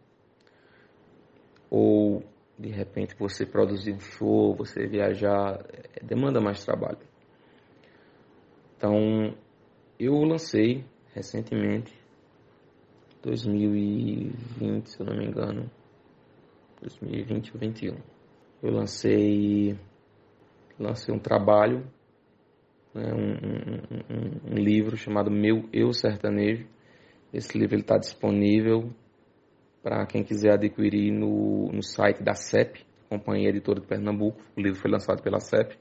Ou de repente você produzir um show, você viajar, é, demanda mais trabalho. Então, eu lancei recentemente, 2020, se eu não me engano, 2020 ou 2021. Eu lancei, lancei um trabalho, né, um, um, um, um, livro chamado Meu Eu Sertanejo. Esse livro está disponível para quem quiser adquirir no, no site da CEP, Companhia Editora de Pernambuco. O livro foi lançado pela CEP.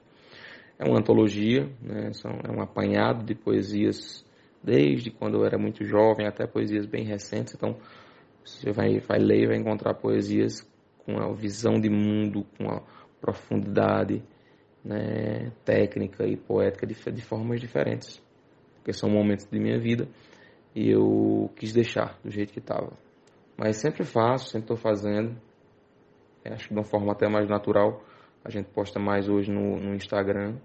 É uma antologia, né? é um apanhado de poesias desde quando eu era muito jovem até poesias bem recentes. Então, você vai, vai ler e vai encontrar poesias com a visão de mundo, com a profundidade né, técnica e poética de, de formas diferentes. Porque são momentos de minha vida e eu quis deixar do jeito que estava. Mas sempre faço, sempre estou fazendo. Acho que de uma forma até mais natural a gente posta mais hoje no, no Instagram.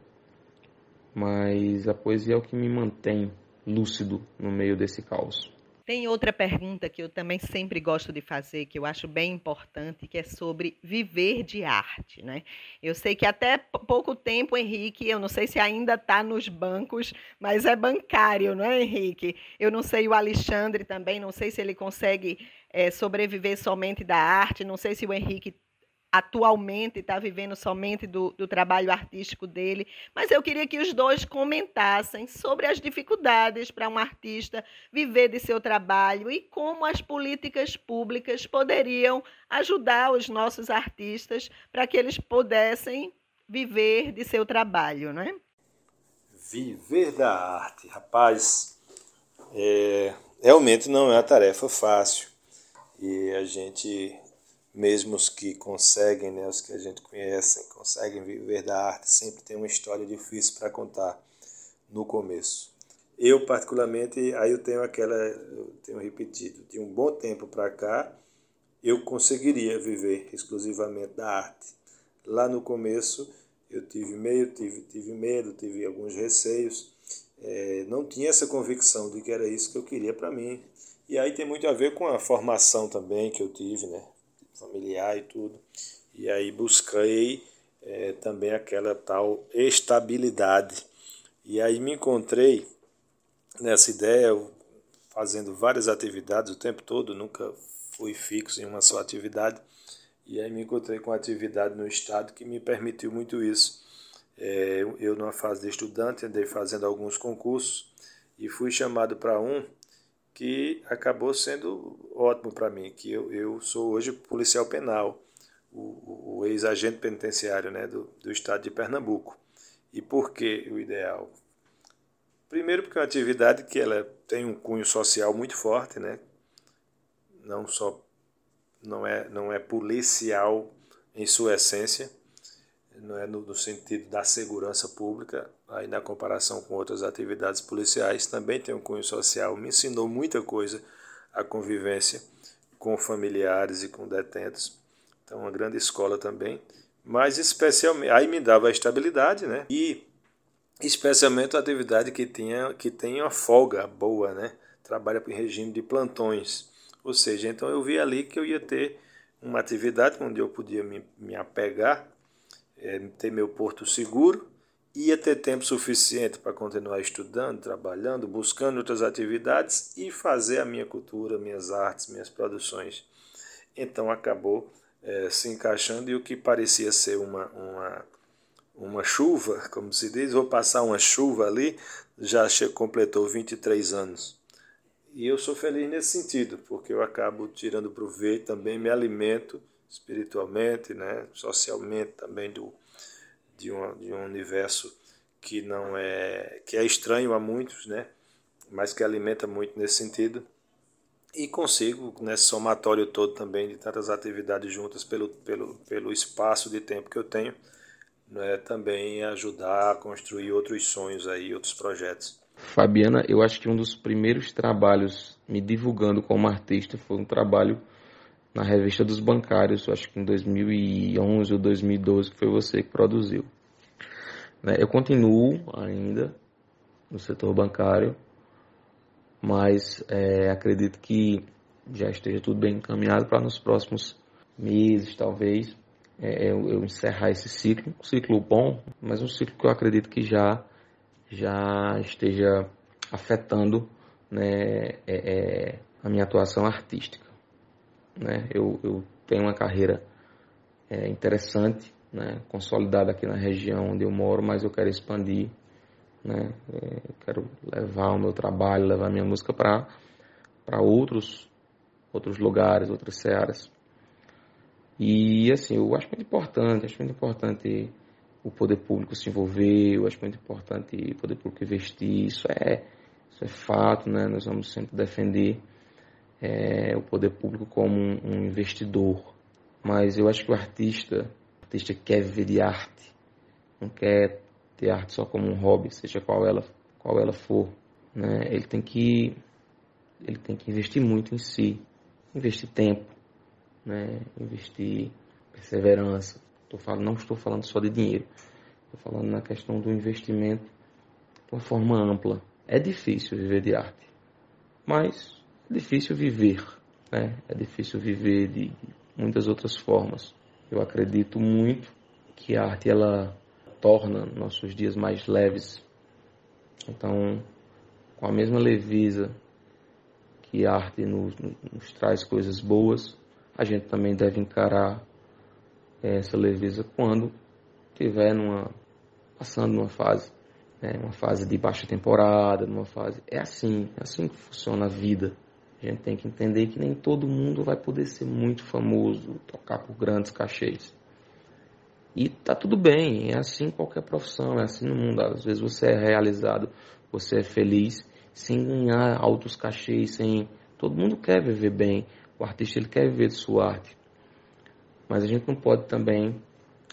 Mas a poesia é o que me mantém lúcido no meio desse caos. Tem outra pergunta que eu também sempre gosto de fazer, que eu acho bem importante, que é sobre viver de arte, né? Eu sei que até pouco tempo, Henrique, eu não sei se ainda está nos bancos, mas é bancário, não é, Henrique? Eu não sei o Alexandre também, não sei se ele consegue é, sobreviver somente da arte, não sei se o Henrique atualmente está vivendo somente do, do, trabalho artístico dele, mas eu queria que os dois comentassem sobre as dificuldades para um artista viver de seu trabalho e como as políticas públicas poderiam ajudar os nossos artistas para que eles pudessem viver de seu trabalho, né? Viver da arte, rapaz, é, realmente não é uma tarefa fácil e a gente mesmo os que conseguem, né, os que a gente conhece, conseguem viver da arte, sempre tem uma história difícil para contar no começo. Eu, particularmente, aí eu tenho aquela, eu tenho repetido, de um bom tempo para cá, eu conseguiria viver exclusivamente da arte. Lá no começo, eu tive meio, tive, tive medo, tive alguns receios, é, não tinha essa convicção de que era isso que eu queria para mim. E aí tem muito a ver com a formação também que eu tive, né? Familiar e tudo. E aí busquei é, também aquela tal estabilidade. E aí me encontrei nessa ideia, fazendo várias atividades o tempo todo, nunca fui fixo em uma só atividade. E aí me encontrei com atividade no estado que me permitiu muito isso. É, eu, numa fase de estudante, andei fazendo alguns concursos e fui chamado para um que acabou sendo ótimo para mim, que eu, eu sou hoje policial penal, o, o ex-agente penitenciário né, do, do estado de Pernambuco. E por que o ideal? Primeiro porque é uma atividade que ela tem um cunho social muito forte, né? Não só não é não é policial em sua essência, não é no, no sentido da segurança pública, aí na comparação com outras atividades policiais, também tem um cunho social, me ensinou muita coisa a convivência com familiares e com detentos. Então, uma grande escola também, mas especialmente aí me dava a estabilidade, né? E especialmente a atividade que tinha que tem uma folga boa, né? Trabalha em regime de plantões. Ou seja, então eu vi ali que eu ia ter uma atividade onde eu podia me, me apegar, é, ter meu porto seguro, ia ter tempo suficiente para continuar estudando, trabalhando, buscando outras atividades e fazer a minha cultura, minhas artes, minhas produções. Então acabou é, se encaixando e o que parecia ser uma, uma, uma chuva, como se diz, vou passar uma chuva ali, já completou 23 anos. E eu sou feliz nesse sentido, porque eu acabo tirando proveito, também me alimento espiritualmente, né, socialmente também do, de, uma, de um universo que não é que é estranho a muitos, né, mas que alimenta muito nesse sentido. E consigo, nesse somatório todo também de tantas atividades juntas pelo, pelo, pelo espaço de tempo que eu tenho, né, também ajudar a construir outros sonhos aí, outros projetos. Fabiana, eu acho que um dos primeiros trabalhos me divulgando como artista foi um trabalho na revista dos bancários, acho que em 2011 ou 2012 que foi você que produziu. Né, eu continuo ainda no setor bancário, mas é, acredito que já esteja tudo bem encaminhado para nos próximos meses, talvez, é, eu, eu, encerrar esse ciclo, um ciclo bom, mas um ciclo que eu acredito que já já esteja afetando né, é, é, a minha atuação artística. Né? Eu, eu tenho uma carreira é, interessante, né, consolidada aqui na região onde eu moro, mas eu quero expandir, né, é, eu quero levar o meu trabalho, levar a minha música para outros, outros lugares, outras searas. E assim, eu acho muito importante, acho muito importante o poder público se envolver, eu acho muito importante o poder público investir, isso é, isso é fato, né? Nós vamos sempre defender é, o poder público como um, um, investidor. Mas eu acho que o artista, o artista quer viver de arte, não quer ter arte só como um hobby, seja qual ela, qual ela for. Né? Ele tem que ele tem que investir muito em si, investir tempo, né? investir perseverança, Tô falando, não estou falando só de dinheiro. Estou falando na questão do investimento de uma forma ampla. É difícil viver de arte, mas difícil viver. Né? É difícil viver de muitas outras formas. Eu acredito muito que a arte ela torna nossos dias mais leves. Então, com a mesma leveza que a arte nos, nos traz coisas boas, a gente também deve encarar essa leveza quando estiver numa, passando numa fase, né, uma fase de baixa temporada, numa fase. É assim, é assim que funciona a vida. A gente tem que entender que nem todo mundo vai poder ser muito famoso, tocar por grandes cachês. E tá tudo bem, é assim qualquer profissão, é assim no mundo. Às vezes você é realizado, você é feliz sem ganhar altos cachês, sem todo mundo quer viver bem. O artista ele quer viver de sua arte. Mas a gente não pode também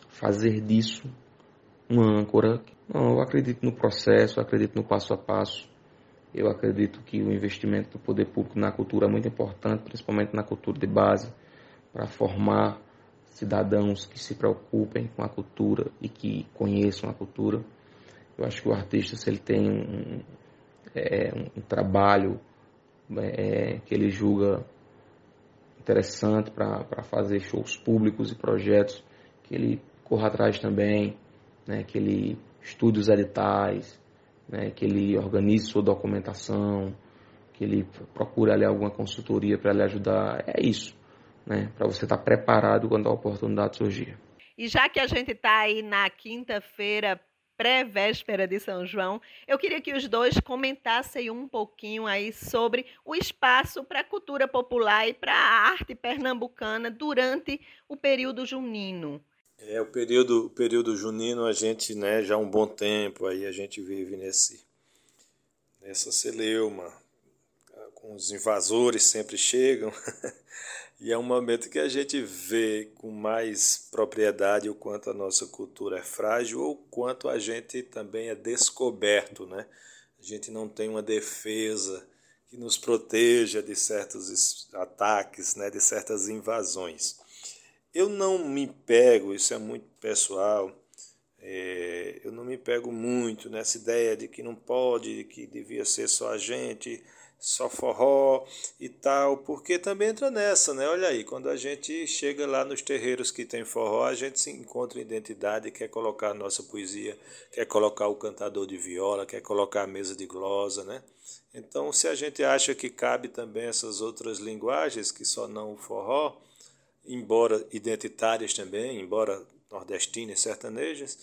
fazer disso uma âncora. Não, eu acredito no processo, eu acredito no passo a passo. Eu acredito que o investimento do poder público na cultura é muito importante, principalmente na cultura de base, para formar cidadãos que se preocupem com a cultura e que conheçam a cultura. Eu acho que o artista, se ele tem um, é, um trabalho é, que ele julga interessante para fazer shows públicos e projetos, que ele corra atrás também, né, que ele estude os editais, né, que ele organize sua documentação, que ele procure ali alguma consultoria para lhe ajudar. É isso, né, para você estar tá preparado quando a oportunidade surgir. E já que a gente está aí na quinta-feira pré-véspera de São João, eu queria que os dois comentassem um pouquinho aí sobre o espaço para a cultura popular e para a arte pernambucana durante o período junino. É, o período, o período junino a gente, né, já há um bom tempo aí a gente vive nesse nessa celeuma, com os invasores sempre chegam. (laughs) e é um momento que a gente vê com mais propriedade o quanto a nossa cultura é frágil ou quanto a gente também é descoberto, né? A gente não tem uma defesa que nos proteja de certos ataques, né, de certas invasões. Eu não me pego, isso é muito pessoal, é, eu não me pego muito nessa ideia de que não pode, que devia ser só a gente, só forró e tal, porque também entra nessa, né? Olha aí, quando a gente chega lá nos terreiros que tem forró, a gente se encontra identidade, quer colocar a nossa poesia, quer colocar o cantador de viola, quer colocar a mesa de glosa, né? Então, se a gente acha que cabe também essas outras linguagens, que só não o forró, embora identitárias também, embora nordestinas, sertanejas,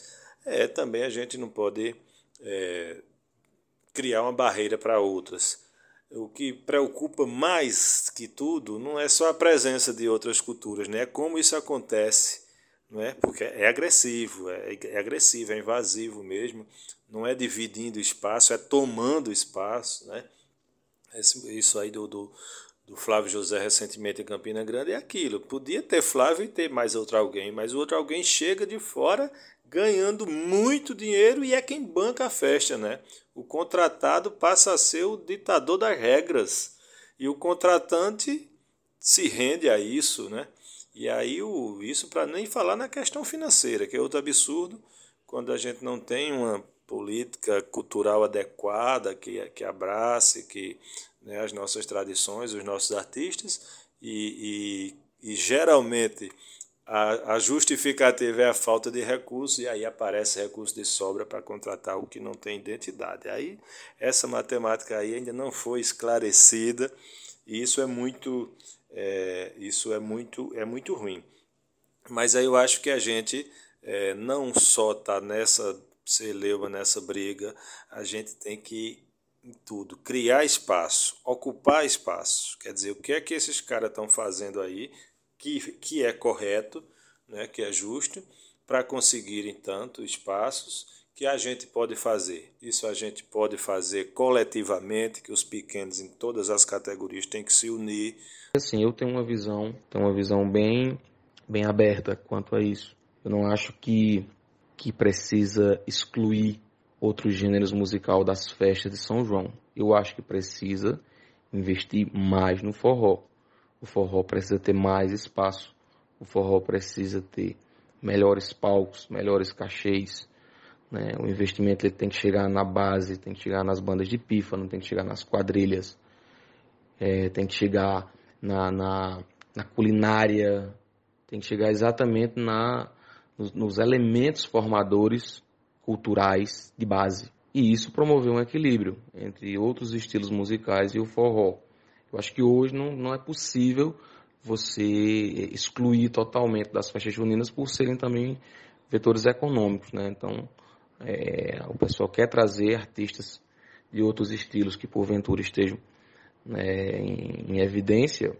é também a gente não pode é, criar uma barreira para outras. O que preocupa mais que tudo não é só a presença de outras culturas, né? é como isso acontece, não é? porque é agressivo, é, é agressivo, é invasivo mesmo, não é dividindo espaço, é tomando espaço. Né? Isso aí do, do do Flávio José recentemente em Campina Grande é aquilo. Podia ter Flávio e ter mais outro alguém, mas o outro alguém chega de fora ganhando muito dinheiro e é quem banca a festa, né? O contratado passa a ser o ditador das regras e o contratante se rende a isso, né? E aí o, isso para nem falar na questão financeira, que é outro absurdo, quando a gente não tem uma política cultural adequada que, que abrace, que né, as nossas tradições, os nossos artistas, e, e, e geralmente a, a, justificativa é a falta de recursos, e aí aparece recurso de sobra para contratar o que não tem identidade. Aí essa matemática aí ainda não foi esclarecida, e isso é muito, é, isso é muito, é muito ruim. Mas aí eu acho que a gente é, não só está nessa celeuma, nessa briga, a gente tem que em tudo, criar espaço, ocupar espaço. Quer dizer, o que é que esses caras estão fazendo aí que, que é correto, né, que é justo, para conseguirem tanto espaços que a gente pode fazer. Isso a gente pode fazer coletivamente, que os pequenos em todas as categorias têm que se unir. Assim, eu tenho uma visão, tenho uma visão bem, bem aberta quanto a isso. Eu não acho que, que precisa excluir outros gêneros musical das festas de São João. Eu acho que precisa investir mais no forró. O forró precisa ter mais espaço. O forró precisa ter melhores palcos, melhores cachês. Né? O investimento ele tem que chegar na base, tem que chegar nas bandas de pífano, tem que chegar nas quadrilhas, é, tem que chegar na, na, na, culinária, tem que chegar exatamente na, nos, nos elementos formadores culturais de base. E isso promoveu um equilíbrio entre outros estilos musicais e o forró. Eu acho que hoje não, não é possível você excluir totalmente das festas juninas por serem também vetores econômicos, né? Então, é, o pessoal quer trazer artistas de outros estilos que porventura estejam né, em, em, evidência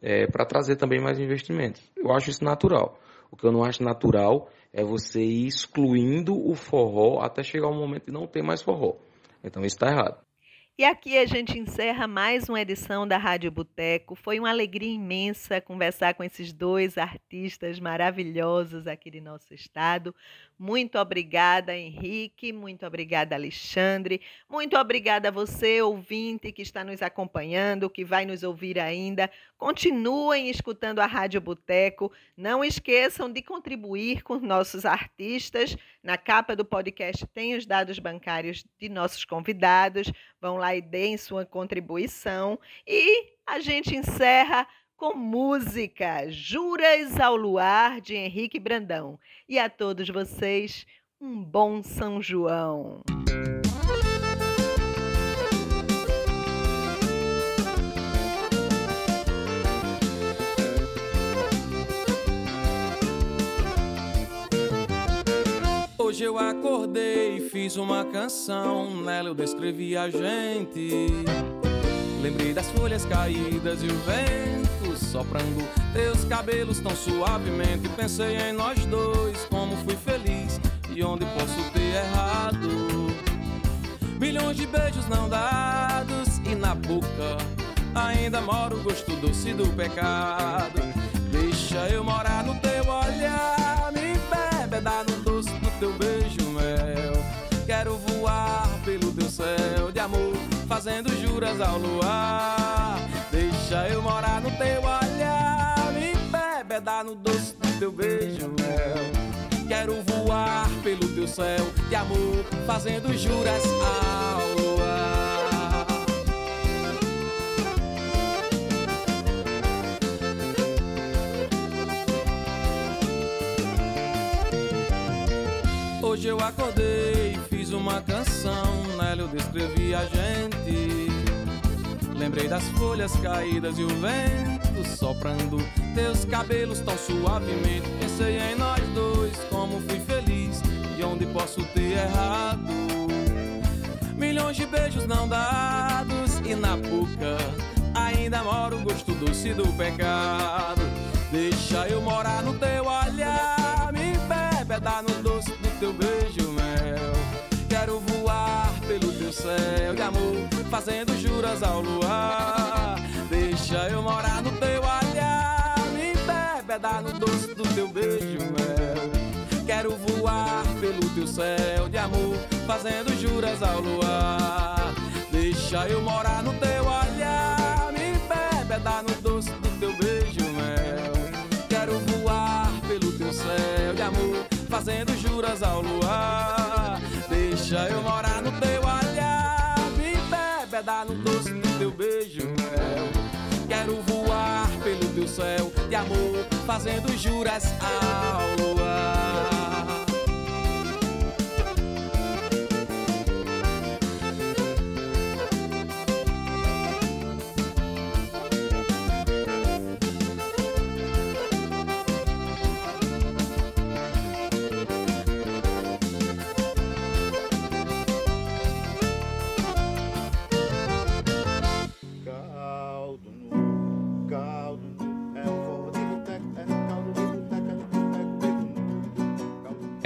é, para trazer também mais investimentos. Eu acho isso natural. O que eu não acho natural é você ir excluindo o forró até chegar um momento de não ter mais forró. Então isso está errado. E aqui a gente encerra mais uma edição da Rádio Boteco. Foi uma alegria imensa conversar com esses dois artistas maravilhosos aqui de nosso estado. Muito obrigada, Henrique. Muito obrigada, Alexandre. Muito obrigada a você, ouvinte, que está nos acompanhando, que vai nos ouvir ainda. Continuem escutando a Rádio Boteco. Não esqueçam de contribuir com nossos artistas. Na capa do podcast tem os dados bancários de nossos convidados. Vão lá e deem sua contribuição. E a gente encerra com música Juras ao Luar de Henrique Brandão. E a todos vocês, um bom São João. Hoje eu acordei e fiz uma canção, nela eu descrevi a gente. Lembrei das folhas caídas e o vento soprando teus cabelos tão suavemente. Pensei em nós dois, como fui feliz e onde posso ter errado. Milhões de beijos não dados e na boca ainda mora o gosto doce do pecado. Deixa eu morar no teu olhar, me embebedar no doce do teu beijo mel. Quero voar pelo teu céu de amor, fazendo juras ao luar. No teu olhar, me embebedar no doce do teu beijo mel. Quero voar pelo teu céu de amor, fazendo juras ao luar. Hoje eu acordei fiz uma canção, nela eu descrevi a gente. Lembrei das folhas caídas e o vento soprando teus cabelos tão suavemente. Pensei em nós dois, como fui feliz e onde posso ter errado. Milhões de beijos não dados e na boca ainda mora o gosto doce do pecado. Deixa eu morar no teu olhar, me bebedar no doce do teu beijo mel. Quero voar pelo teu céu de amor, fazendo juras ao luar. Deixa eu morar no teu olhar, me bebedar no doce do teu beijo mel. Quero voar pelo teu céu de amor, fazendo juras ao luar. Deixa eu morar no teu olhar, me bebedar no doce do teu beijo mel. Quero voar pelo teu céu de amor, fazendo juras ao luar. Deixa eu morar no teu olhar, bebedar no doce do teu beijo. Quero voar pelo teu céu de amor, fazendo juras ao luar.